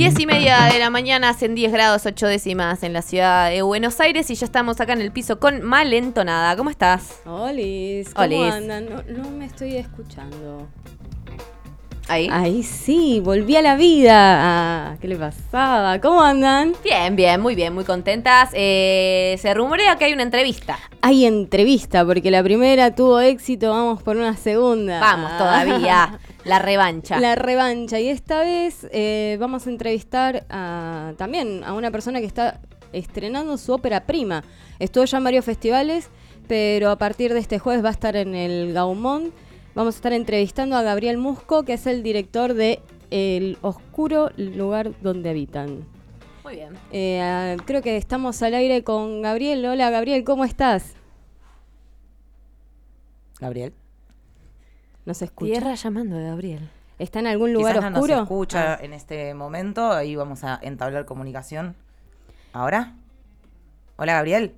Diez y media de la mañana, hacen 10 grados 8 décimas en la ciudad de Buenos Aires y ya estamos acá en el piso con Malentonada. ¿Cómo estás? Olis, ¿cómo Olis. andan? No, no me estoy escuchando. Ahí. Ahí sí, volví a la vida. Ah, ¿Qué le pasaba? ¿Cómo andan? Bien, bien, muy bien, muy contentas. Eh, se rumorea que hay una entrevista. Hay entrevista, porque la primera tuvo éxito, vamos por una segunda. Vamos, todavía. La revancha. La revancha. Y esta vez eh, vamos a entrevistar a- también a una persona que está estrenando su ópera prima. Estuvo ya en varios festivales, pero a partir de este jueves va a estar en el Gaumont. Vamos a estar entrevistando a Gabriel Musco, que es el director de El Oscuro Lugar Donde Habitan. Muy bien. Eh, creo que estamos al aire con Gabriel. Hola Gabriel, ¿cómo estás? Gabriel. ¿Nos escucha? Tierra llamando a Gabriel. ¿Está en algún lugar Quizás no oscuro? nos escucha Ah. en este momento. Ahí vamos a entablar comunicación. ¿Ahora? Hola, Gabriel.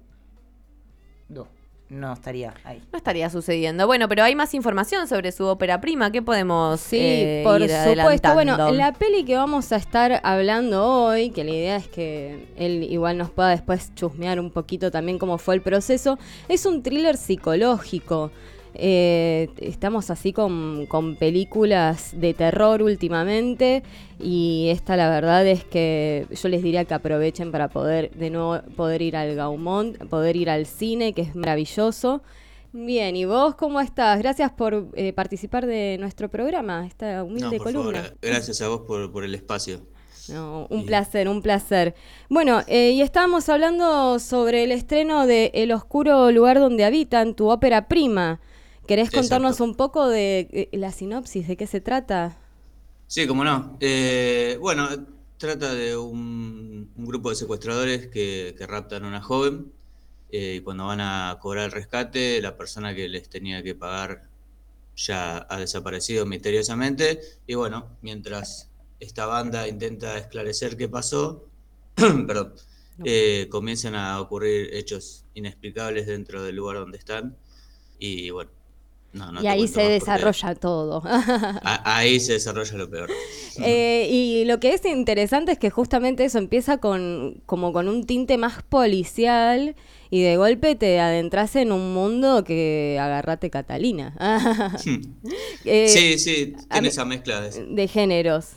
No, no estaría ahí. No estaría sucediendo. Bueno, pero hay más información sobre su ópera prima. ¿Qué podemos Sí, eh, por ir supuesto. Bueno, la peli que vamos a estar hablando hoy, que la idea es que él igual nos pueda después chusmear un poquito también cómo fue el proceso, es un thriller psicológico. Eh, estamos así con, con películas de terror últimamente y esta la verdad es que yo les diría que aprovechen para poder de nuevo poder ir al Gaumont, poder ir al cine, que es maravilloso. Bien, ¿y vos cómo estás? Gracias por eh, participar de nuestro programa, esta humilde No, por columna. favor, gracias a vos por, por el espacio. No, un placer, un placer. Bueno, eh, y estábamos hablando sobre el estreno de El oscuro lugar donde habitan, tu ópera prima. ¿Querés contarnos un poco de eh, la sinopsis, de qué se trata? Sí, cómo no. Eh, bueno, trata de un, un grupo de secuestradores que, que raptan a una joven eh, y cuando van a cobrar el rescate, la persona que les tenía que pagar ya ha desaparecido misteriosamente y bueno, mientras esta banda intenta esclarecer qué pasó, perdón, eh, comienzan a ocurrir hechos inexplicables dentro del lugar donde están y bueno. No, no y ahí se desarrolla todo. Ahí se desarrolla lo peor. Eh, y lo que es interesante es que justamente eso empieza con como con un tinte más policial y de golpe te adentras en un mundo que agarrate Catalina. Eh, sí, sí, tiene esa mezcla de... de géneros.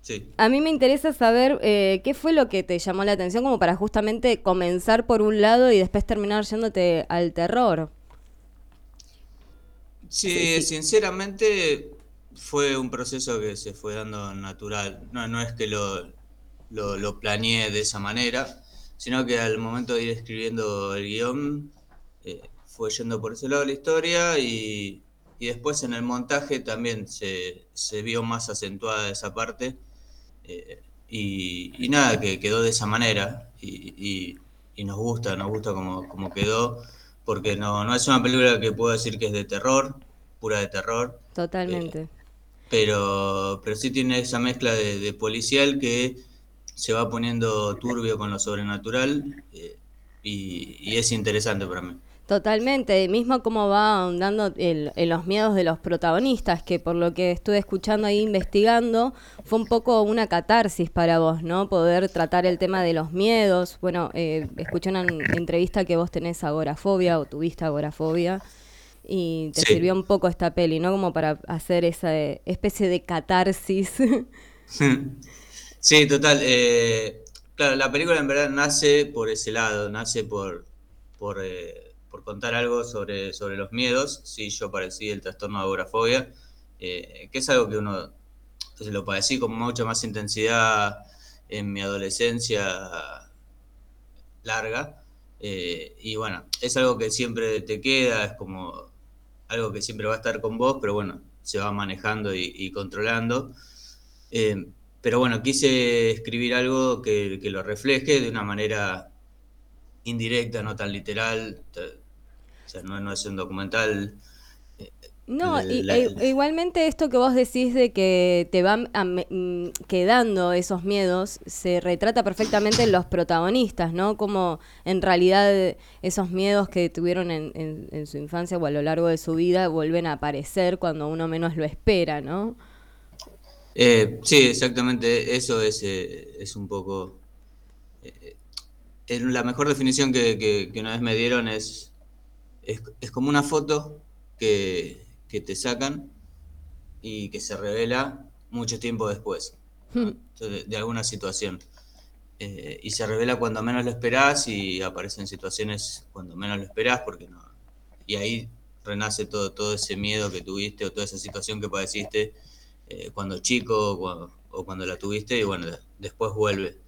Sí. A mí me interesa saber eh, qué fue lo que te llamó la atención como para justamente comenzar por un lado y después terminar yéndote al terror. Sí, sinceramente fue un proceso que se fue dando natural. No, no es que lo, lo, lo planeé de esa manera, sino que al momento de ir escribiendo el guion eh, fue yendo por ese lado la historia y, y después en el montaje también se, se vio más acentuada esa parte. eh, y, y nada, que quedó de esa manera y, y- y nos gusta, nos gusta como, como quedó, porque no, no es una película que puedo decir que es de terror, pura de terror, Totalmente. pero, pero sí tiene esa mezcla de, de policial que se va poniendo turbio con lo sobrenatural eh, y, y es interesante para mí. Totalmente, mismo como va ahondando en los miedos de los protagonistas, que por lo que estuve escuchando ahí investigando, fue un poco una catarsis para vos, ¿no? Poder tratar el tema de los miedos. Bueno, eh, escuché una en- entrevista que vos tenés agorafobia o tuviste agorafobia y te Sí. sirvió un poco esta peli, ¿no? Como para hacer esa especie de catarsis. Sí, total. eh, claro, la película en verdad nace por ese lado, nace por, por, eh, por contar algo sobre, sobre los miedos. Sí, yo padecí el trastorno de agorafobia, eh, que es algo que uno se lo padecí con mucha más intensidad en mi adolescencia larga. eh, y bueno, es algo que siempre te queda, es como algo que siempre va a estar con vos, pero bueno, se va manejando y, y controlando. Eh, pero bueno, quise escribir algo que, que lo refleje de una manera indirecta, no tan literal. O sea, no, no es un documental. No, y- La- e- igualmente esto que vos decís de que te van mm, quedando esos miedos, se retrata perfectamente en los protagonistas, ¿no? Como en realidad esos miedos que tuvieron en, en- en su infancia o a lo largo de su vida vuelven a aparecer cuando uno menos lo espera, ¿no? Eh, sí, exactamente, eso es, eh, es un poco... eh, eh, la mejor definición que, que- que una vez me dieron es, es, es como una foto que, que te sacan y que se revela mucho tiempo después ¿no? Entonces, de, de alguna situación. Eh, y se revela cuando menos lo esperás y aparecen situaciones cuando menos lo esperás porque no... Y ahí renace todo, todo ese miedo que tuviste o toda esa situación que padeciste eh, cuando chico o cuando, o cuando la tuviste y bueno, de- después vuelve.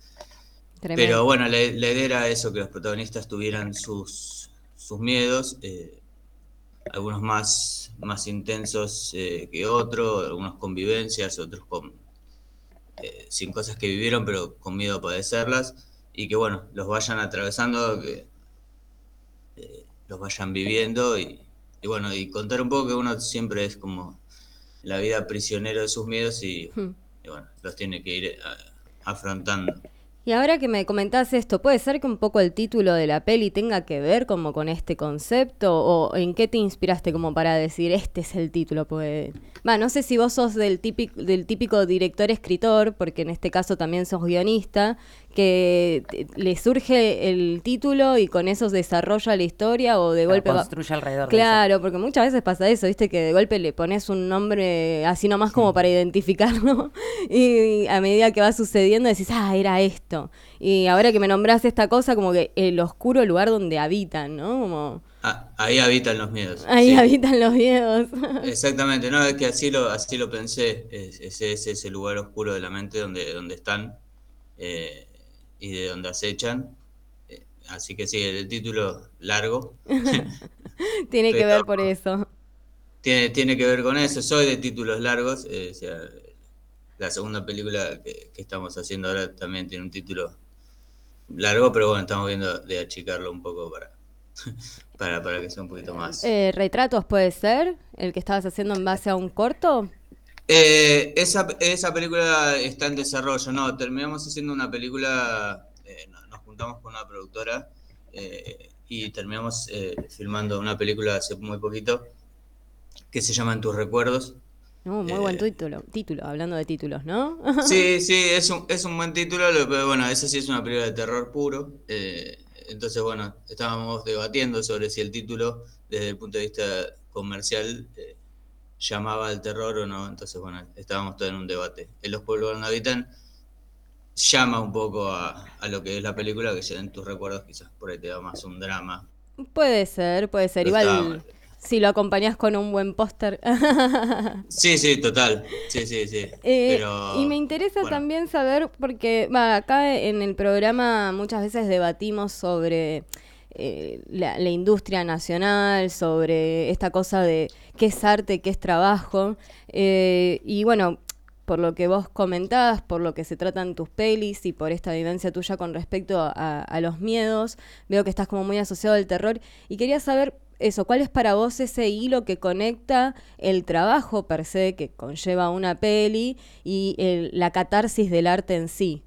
Tremendo. Pero bueno, la, la idea era eso, que los protagonistas tuvieran sus, sus miedos, eh, algunos más, más intensos eh, que otros, algunos con vivencias, otros con, eh, sin cosas que vivieron, pero con miedo a padecerlas, y que bueno, los vayan atravesando, que eh, los vayan viviendo, y, y bueno, y contar un poco que uno siempre es como la vida prisionero de sus miedos y, Hmm. y bueno, los tiene que ir eh, afrontando. Y ahora que me comentás esto, ¿puede ser que un poco el título de la peli tenga que ver como con este concepto? ¿O en qué te inspiraste como para decir, este es el título? Pues, va, no sé si vos sos del típico, del típico director-escritor, porque en este caso también sos guionista, que te- le surge el título y con eso desarrolla la historia o de golpe va... construye alrededor de eso. Claro, porque muchas veces pasa eso, viste, que de golpe le pones un nombre así nomás como para identificarlo y a medida que va sucediendo decís, ah, era esto. Y ahora que me nombras esta cosa, como que el oscuro lugar donde habitan, ¿no? Como Ah, ahí habitan los miedos. ahí sí. habitan los miedos. Exactamente, no, es que así lo, así lo pensé, es, es ese, ese lugar oscuro de la mente donde, donde están eh, y de donde acechan. Eh, así que sí, el título largo Tiene que ver por eso. tiene, tiene que ver con eso, soy de títulos largos, eh, o sea, la segunda película que, que estamos haciendo ahora también tiene un título largo, pero bueno, estamos viendo de achicarlo un poco para, para, para que sea un poquito más... Eh, ¿Retratos puede ser? ¿El que estabas haciendo en base a un corto? Eh, esa, esa película está en desarrollo, no, terminamos haciendo una película, eh, no- nos juntamos con una productora eh, y terminamos eh, filmando una película hace muy poquito que se llama En tus recuerdos. No, muy buen título, título, hablando de títulos, ¿no? Sí, sí, es un, es un buen título, lo- pero bueno, esa sí es una película de terror puro. eh, entonces, bueno, estábamos debatiendo sobre si el título, desde el punto de vista comercial, llamaba al terror o no. Entonces, bueno, estábamos todos en un debate. En Los pueblos donde habitan llama un poco a, a lo que es la película, que en tus recuerdos quizás por ahí te da más un drama. Puede ser, puede ser. Estaba Igual si lo acompañás con un buen póster. Sí, sí, total. Sí, sí, sí. Eh, Pero, y me interesa bueno. también saber, porque va, acá en el programa muchas veces debatimos sobre eh, la, industria nacional, sobre esta cosa de qué es arte, qué es trabajo. eh, y bueno, por lo que vos comentabas, por lo que se tratan tus pelis y por esta vivencia tuya con respecto a, los miedos, veo que estás como muy asociado al terror y quería saber eso, ¿cuál es para vos ese hilo que conecta el trabajo per se que conlleva una peli y la catarsis del arte en sí?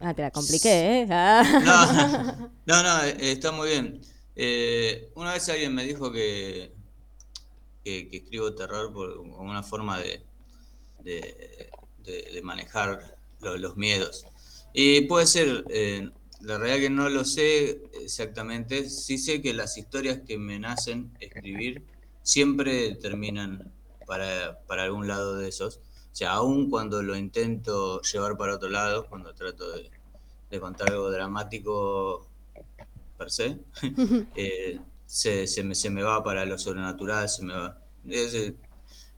Ah, te la compliqué, ¿eh? Ah. No, no, no, eh, está muy bien. Eh, una vez alguien me dijo que, que, que escribo terror por, como una forma de, de, de- de manejar lo- los miedos. Y puede ser, eh, la realidad que no lo sé exactamente, sí sé que las historias que me nacen escribir siempre terminan para, para algún lado de esos. O sea, aun cuando lo intento llevar para otro lado, cuando trato de, de contar algo dramático per se, eh, se, se me, se me va para lo sobrenatural, se me va. Es, eh,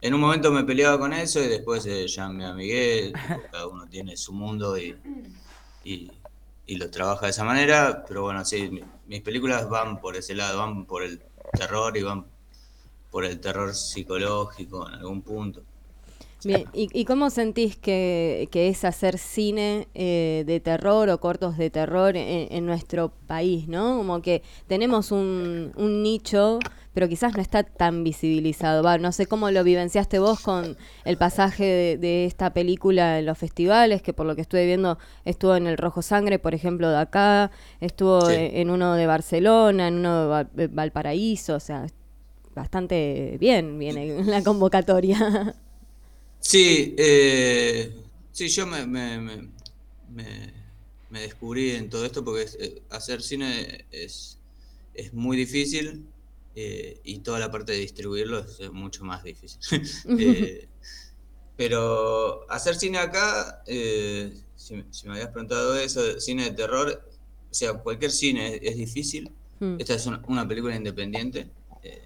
en un momento me peleaba con eso y después eh, ya me amigué, cada uno tiene su mundo y, y, y lo trabaja de esa manera, pero bueno, sí, mi- mis películas van por ese lado, van por el terror y van por el terror psicológico en algún punto. Bien, ¿y, y cómo sentís que, que es hacer cine eh, de terror o cortos de terror en, en nuestro país, ¿no? Como que tenemos un, un nicho, pero quizás no está tan visibilizado. Va, no sé cómo lo vivenciaste vos con el pasaje de, de esta película en los festivales, que por lo que estuve viendo estuvo en el Rojo Sangre, por ejemplo, de acá, estuvo Sí. en, en uno de Barcelona, en uno de Valparaíso, o sea, bastante bien viene la convocatoria. Sí, eh, sí, yo me, me, me, me- descubrí en todo esto porque es- eh, hacer cine es, es muy difícil eh, y toda la parte de distribuirlo es, mucho más difícil. Eh, pero hacer cine acá, eh, si, si me habías preguntado eso, cine de terror, o sea, cualquier cine es, es difícil. Mm. Esta es una, una película independiente, eh,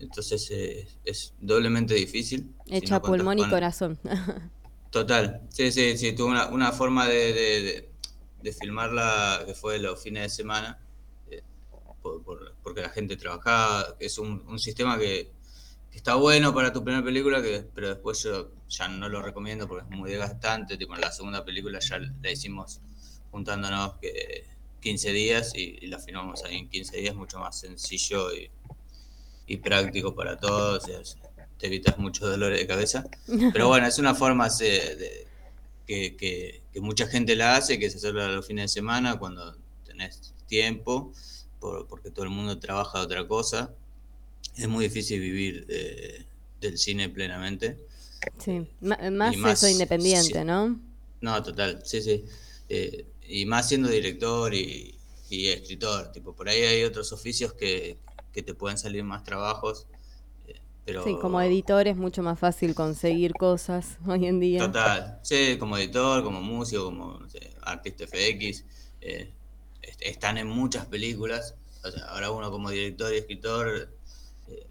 entonces eh, es doblemente difícil. si Hecha no pulmón y con- corazón. Total, sí, sí, sí, tuve una, una forma de, de, de- de filmarla que fue los fines de semana, eh, por- por- porque la gente trabajaba, es un, un sistema que, que está bueno para tu primera película, que, pero después yo ya no lo recomiendo porque es muy desgastante, tipo en la segunda película ya la hicimos juntándonos que 15 días y, y la filmamos ahí en 15 días, mucho más sencillo y, y práctico para todos, es- te evitas muchos dolores de cabeza. Pero bueno, es una forma eh, de- que, que- que mucha gente la hace, que es hacerla los fines de semana cuando tenés tiempo, por- porque todo el mundo trabaja de otra cosa. Es muy difícil vivir eh, del cine plenamente. Sí, Ma- más, Y más- eso independiente, sí. ¿no? No, total, sí, sí. Eh, y más siendo director y, y escritor, tipo, por ahí hay otros oficios que, que te pueden salir más trabajos. eh, pero Sí, como editor es mucho más fácil conseguir cosas hoy en día. Total, sí, como editor, como músico, como no sé, artista FX, eh, est- están en muchas películas. O sea, ahora uno como director y escritor, eh,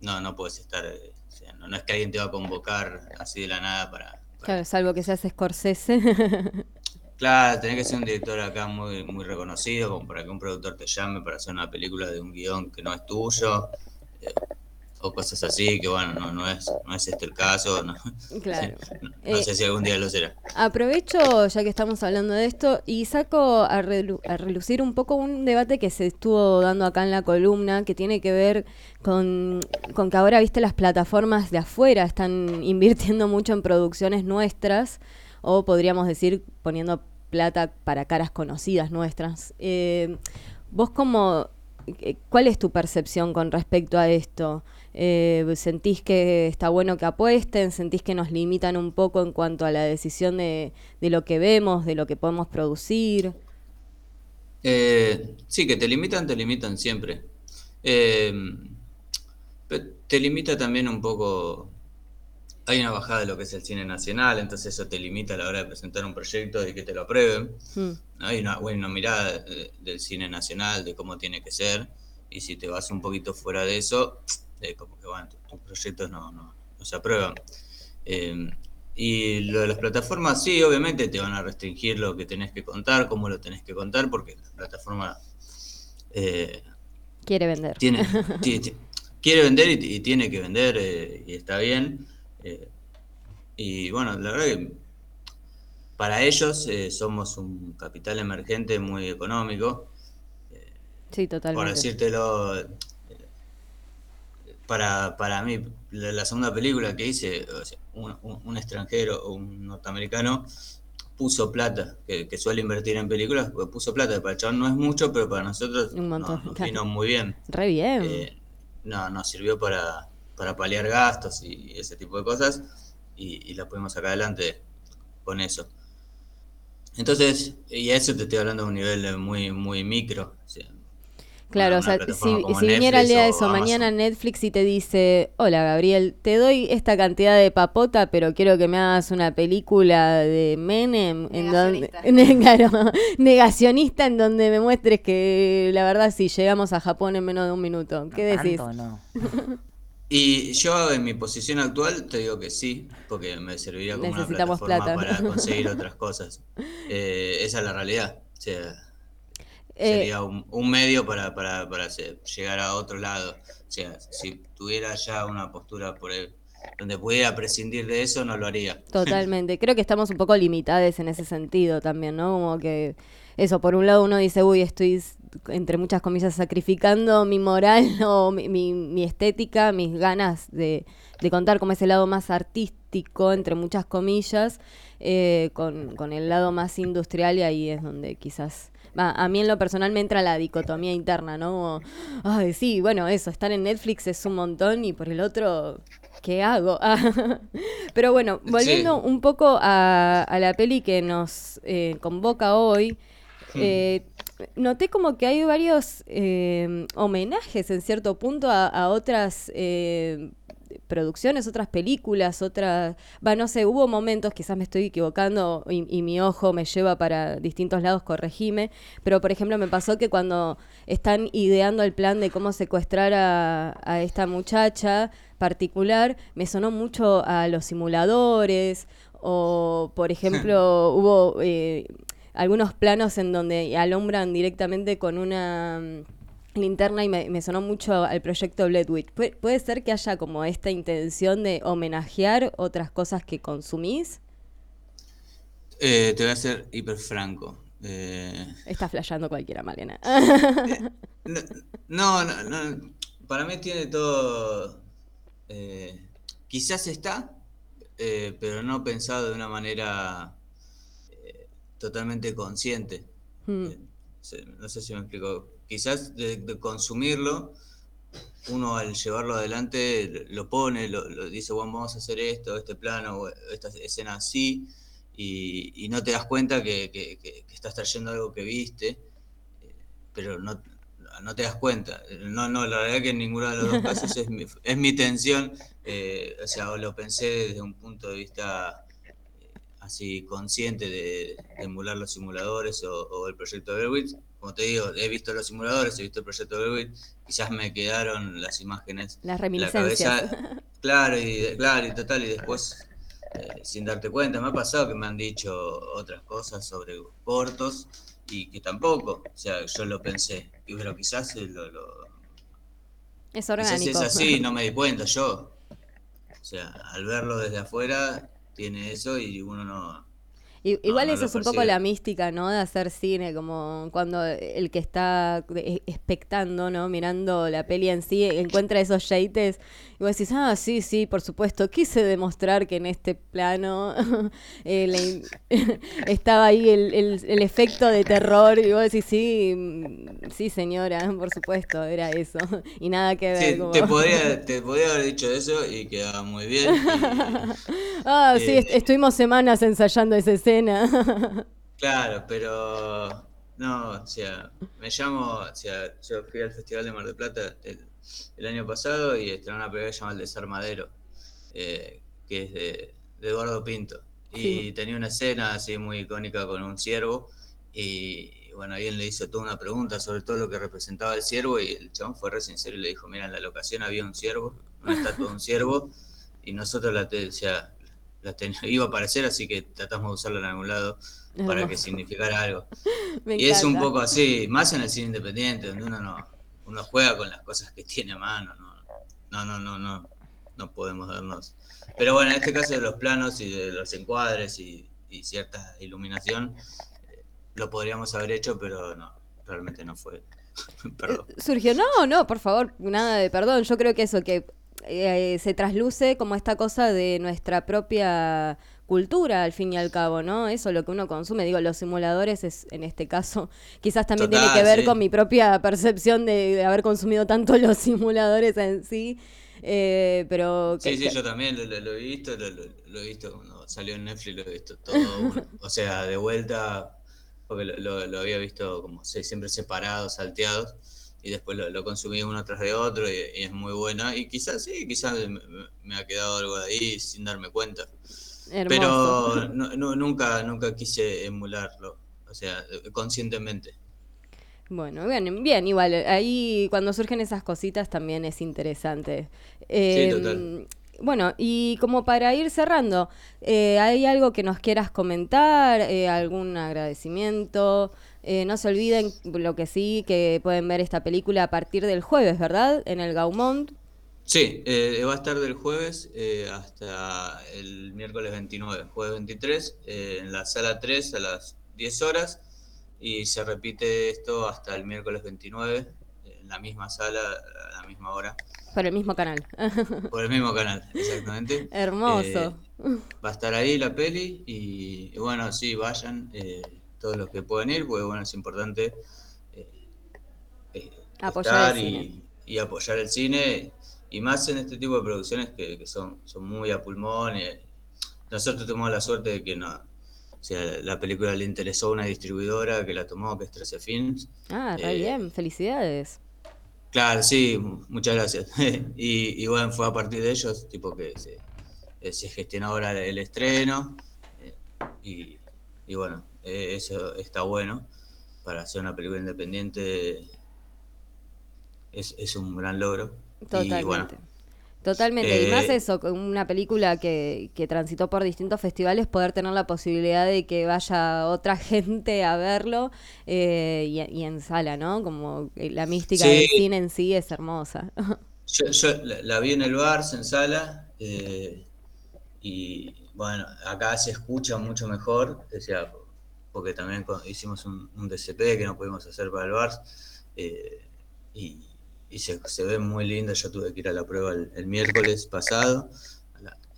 no, no puedes estar, eh, o sea, no, no es que alguien te va a convocar así de la nada para... para- Claro, salvo que seas Scorsese. Claro, tenés que ser un director acá muy, muy reconocido, como para que un productor te llame para hacer una película de un guion que no es tuyo, eh, o cosas así, que bueno, no, no, es, no es este el caso, no, Claro. no, no Eh, sé si algún día lo será. Aprovecho, ya que estamos hablando de esto, y saco a, relu- a relucir un poco un debate que se estuvo dando acá en la columna, que tiene que ver con, con que ahora, viste, las plataformas de afuera están invirtiendo mucho en producciones nuestras, o podríamos decir poniendo plata para caras conocidas nuestras. Eh, ¿Vos cómo, eh, cuál es tu percepción con respecto a esto? Eh, ¿Sentís que está bueno que apuesten? ¿Sentís que nos limitan un poco en cuanto a la decisión de, de lo que vemos, de lo que podemos producir? Sí, que te limitan, te limitan siempre. Te limita también un poco. Hay una bajada de lo que es el cine nacional, entonces eso te limita a la hora de presentar un proyecto y que te lo aprueben. Mm, ¿no? Hay una buena mirada de- del cine nacional, de cómo tiene que ser, y si te vas un poquito fuera de eso, eh, como que bueno, tu- tus proyectos no, no, no se aprueban. Eh, y lo de las plataformas, sí, obviamente te van a restringir lo que tenés que contar, cómo lo tenés que contar, porque la plataforma eh, Quiere vender. tiene, quiere vender y, y tiene que vender, eh, y está bien. Eh, y bueno, la verdad que para ellos eh, somos un capital emergente muy económico. Sí, Por totalmente. decírtelo, eh, para, para mí, la, la segunda película que hice, o sea, un, un- un extranjero o un norteamericano puso plata, que, que suele invertir en películas, pues puso plata. Para el chabón no es mucho, pero para nosotros Un montón, no- nos vino muy bien. Re bien. Eh, no, nos sirvió para, para paliar gastos y ese tipo de cosas y, y la pudimos sacar adelante con eso. Entonces, y a eso te estoy hablando de un nivel muy, muy micro. o sea, Claro, una- o sea, si, si viniera el día de eso, Amazon. mañana Netflix y te dice, hola Gabriel, te doy esta cantidad de papota, pero quiero que me hagas una película de Menem, en donde, claro, negacionista, en donde me muestres que la verdad si llegamos a Japón en menos de un minuto. ¿Qué No decís? tanto, no. Y yo en mi posición actual te digo que sí, porque me serviría como una Necesitamos plataforma plata. para conseguir otras cosas. Eh, esa es la realidad. O sea, Eh, sería un, un medio para, para, para llegar a otro lado. O sea, si tuviera ya una postura por el- donde pudiera prescindir de eso, no lo haría. Totalmente. Creo que estamos un poco limitados en ese sentido también, ¿no? Como que eso, por un lado uno dice, uy, estoy, entre muchas comillas, sacrificando mi moral o mi, mi- mi estética, mis ganas de, de contar como ese lado más artístico, entre muchas comillas, eh, con, con el lado más industrial y ahí es donde quizás... va, a mí en lo personal me entra la dicotomía interna, ¿no? Como, Ay, sí, bueno, eso, estar en Netflix es un montón y por el otro ¿qué hago? Pero bueno, volviendo un poco a, la peli que nos eh, convoca hoy, hmm. eh, noté como que hay varios eh, homenajes en cierto punto a, otras producciones, otras películas, otras... Va, no sé, hubo momentos, quizás me estoy equivocando y, mi ojo me lleva para distintos lados, corregime, pero por ejemplo me pasó que cuando están ideando el plan de cómo secuestrar a, esta muchacha particular, me sonó mucho a los simuladores o, por ejemplo, hubo... Eh, algunos planos en donde alumbran directamente con una linterna y me, sonó mucho al proyecto Bledwitch. ¿Puede, ser que haya como esta intención de homenajear otras cosas que consumís? Eh, te voy a ser hiper franco. Eh... Está flasheando cualquiera, Malena. Eh, no, no, no, Para mí tiene todo. Quizás está, pero no pensado de una manera totalmente consciente. Hmm. No sé si me explico quizás de, consumirlo, uno al llevarlo adelante lo pone, lo, dice, bueno, vamos a hacer esto, este plano, esta escena así, y, no te das cuenta que, estás trayendo algo que viste, pero no, no te das cuenta. No, no, la verdad que en ninguno de los dos casos es mi, es mi tensión, eh, o sea, lo pensé desde un punto de vista eh, así consciente de, emular los simuladores o, el proyecto Berwitz, como te digo, he visto los simuladores, he visto el proyecto de quizás me quedaron las imágenes. Las reminiscencias. claro, y, claro, y total, y después, eh, sin darte cuenta, me ha pasado que me han dicho otras cosas sobre cortos y que tampoco, o sea, yo lo pensé, pero quizás lo, lo es orgánico. Quizás es así, no me di cuenta yo. O sea, al verlo desde afuera, tiene eso y uno no, Igual eso es un poco la mística, ¿no? De hacer cine, como cuando el que está expectando, ¿no? Mirando la peli en sí, encuentra esos yates y vos decís, ah, sí, sí, por supuesto, quise demostrar que en este plano eh, estaba ahí el, efecto de terror y vos decís, sí, mm, sí, señora, por supuesto, era eso. Y nada que ver. Sí, te, podría, te podría haber dicho eso y quedaba muy bien. ah, sí, eh, estuvimos semanas ensayando esa escena Claro, pero no, o sea, me llamo, o sea, yo fui al Festival de Mar del Plata el, año pasado y estrenó una película llamada El Desarmadero, eh, que es de, Eduardo Pinto. Y tenía una escena así muy icónica con un ciervo y, bueno, alguien le hizo toda una pregunta sobre todo lo que representaba el ciervo y el chabón fue re sincero y le dijo, mira, en la locación había un ciervo, una estatua de un ciervo y nosotros la, o sea, iba a aparecer, así que tratamos de usarlo en algún lado para que significara algo. y es un poco así, más en el cine independiente, donde uno no uno juega con las cosas que tiene a mano, no, no, no, no, no, no podemos darnos. Pero bueno, en este caso de los planos y de los encuadres y, cierta iluminación, eh, lo podríamos haber hecho, pero no, realmente no fue. Perdón. Eh, surgió, no, no, por favor, nada de perdón. Yo creo que eso, que eh, se trasluce como esta cosa de nuestra propia cultura al fin y al cabo, ¿no? Eso lo que uno consume, digo, los simuladores es en este caso, quizás también tiene que ver con mi propia percepción de, haber consumido tanto los simuladores en sí, eh, pero... Sí, sí, yo también lo, he visto, lo, he visto cuando salió en Netflix, lo he visto todo, o sea, de vuelta, porque lo, había visto como siempre separados, salteados y después lo, consumí uno tras de otro y, es muy buena. Y quizás sí, quizás me, ha quedado algo de ahí sin darme cuenta. Pero nunca, nunca quise emularlo, o sea, conscientemente. Bueno, bien, bien, igual, ahí cuando surgen esas cositas también es interesante. sí, total. Em, bueno, y como para ir cerrando, eh, ¿hay algo que nos quieras comentar? Eh, ¿Algún agradecimiento? Eh, no se olviden, lo que sí, que pueden ver esta película a partir del jueves, ¿verdad? En el Gaumont. Sí, eh, va a estar del jueves eh, hasta el miércoles 29, jueves 23, en la sala 3 a las 10 horas y se repite esto hasta el miércoles 29 en la misma sala a la misma hora. Por el mismo canal. Por el mismo canal, exactamente. Hermoso. va a estar ahí la peli y, y bueno, sí, vayan todos los que pueden ir, porque bueno, es importante eh, eh, apoyar y, apoyar el cine y más en este tipo de producciones que, que son, son muy a pulmón. y nosotros tuvimos la suerte de que no, o sea, la película le interesó a una distribuidora que la tomó, que es 13 Films. Ah, Eh, bien, felicidades. Claro, sí, muchas gracias. y, y bueno, fue a partir de ellos, tipo que se, eh, se gestionó ahora el estreno. eh, y, y bueno, eh, eso está bueno. Para hacer una película independiente es, es un gran logro. Totalmente. Y bueno, Totalmente, y eh, más eso, con una película que, que transitó por distintos festivales, poder tener la posibilidad de que vaya otra gente a verlo eh, y, y en sala, ¿no? Como eh, la mística Sí. del cine en sí es hermosa. Yo, yo la, la vi en el Bars, en sala, eh, y bueno, acá se escucha mucho mejor, o sea, porque también hicimos un, un DCP que no pudimos hacer para el Bars, eh, y, y se, se ve muy lindo, yo tuve que ir a la prueba el, el miércoles pasado,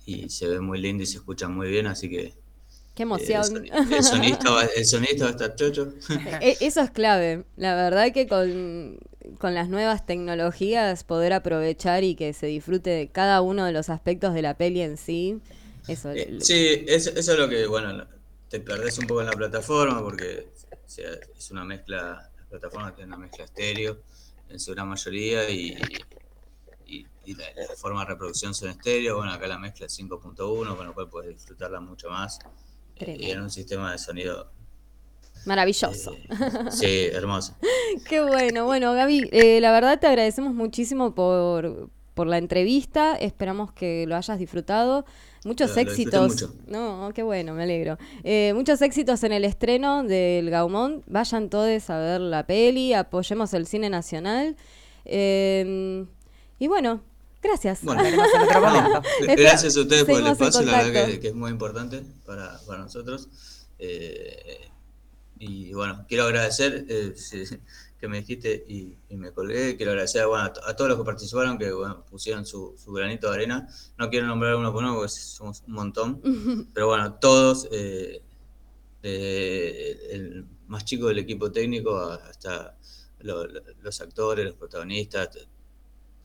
y se ve muy lindo y se escucha muy bien, así que Qué eh, el, emoción. soni- el sonista va, el sonista va a estar chocho. E- Eso es clave. La verdad que con, con las nuevas tecnologías poder aprovechar y que se disfrute de cada uno de los aspectos de la peli en sí. Eso. Eh, sí, eso, eso es lo que, bueno, te perdés un poco en la plataforma porque o sea, es una mezcla, la plataforma tiene una mezcla estéreo en su gran mayoría y, y, y la, la forma de reproducción son estéreo, bueno, acá la mezcla es 5.1, con lo cual puedes disfrutarla mucho más. y en un sistema de sonido, Maravilloso. eh, sí, hermoso. Qué bueno. Bueno, Gaby, eh, la verdad te agradecemos muchísimo por, por la entrevista. Esperamos que lo hayas disfrutado. Muchos Lo- lo disfruté éxitos. mucho. No, qué bueno, me alegro. Eh, muchos éxitos en el estreno del Gaumont. Vayan todos a ver la peli, apoyemos el cine nacional. Eh, y bueno, gracias. Bueno, momento. Gracias a ustedes por el espacio, la verdad que, que es muy importante para, para nosotros. Eh, y bueno, quiero agradecer eh, que me dijiste y, y me colgué. Quiero agradecer bueno, a, to- a todos los que participaron, que bueno, pusieron su, su granito de arena. No quiero nombrar uno por uno porque somos un montón, pero bueno, todos, eh, el más chico del equipo técnico hasta lo- lo- los actores, los protagonistas,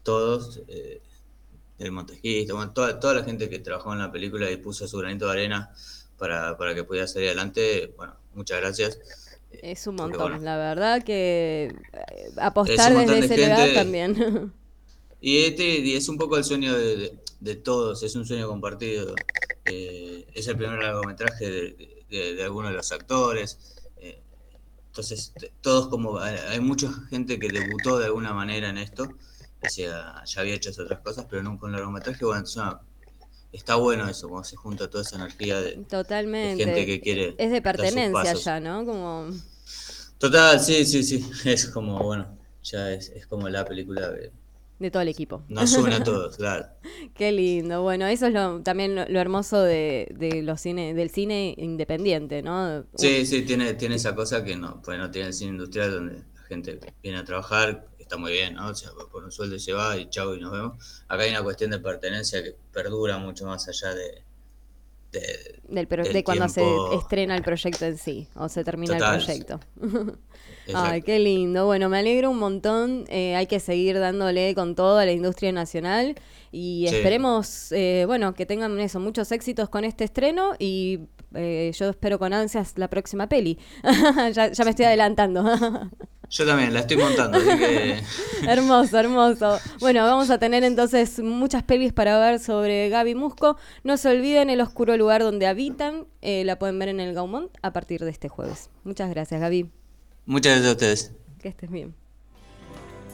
todos. eh, el montejista, bueno, toda, toda la gente que trabajó en la película y puso su granito de arena para, para que pudiera salir adelante, bueno, muchas gracias. Es un montón, bueno, la verdad que eh, apostar Es desde de ese lugar también. Y este y es un poco el sueño de, de- de todos, es un sueño compartido. Eh, es el primer largometraje de, de, de algunos de los actores. eh, entonces, todos como. Hay, hay mucha gente que debutó de alguna manera en esto. O sea, ya había hecho otras cosas, pero nunca un largometraje. Bueno, es una- está bueno eso, cuando se junta toda esa energía de, de gente que quiere. Es de pertenencia ya, ¿no? Como Total, sí, sí, sí. Es como, bueno, ya es, es como la película que de todo el equipo. nos une a todos, claro. Qué lindo. Bueno, eso es lo, también lo, lo hermoso de, de los cine, del cine independiente, ¿no? Sí, sí, tiene, tiene esa cosa que no, pues no tiene el cine industrial donde la gente viene a trabajar, está muy bien, ¿no? O sea, por un sueldo se va y chau y nos vemos. Acá hay una cuestión de pertenencia que perdura mucho más allá de, de- Del de cuando tiempo. se estrena el proyecto en sí, o se termina Total. el proyecto. Ay, qué lindo. Bueno, me alegro un montón. Eh, hay que seguir dándole con todo a la industria nacional y Sí. esperemos, eh, bueno, que tengan eso, muchos éxitos con este estreno y eh, yo espero con ansias la próxima peli. ya, ya me estoy adelantando. Yo también la estoy montando, así que hermoso, hermoso. Bueno, vamos a tener entonces muchas pelis para ver sobre Gaby Musco. No se olviden el oscuro lugar donde habitan. eh, la pueden ver en el Gaumont a partir de este jueves. Muchas gracias, Gaby. muchas gracias a ustedes. Que estés bien.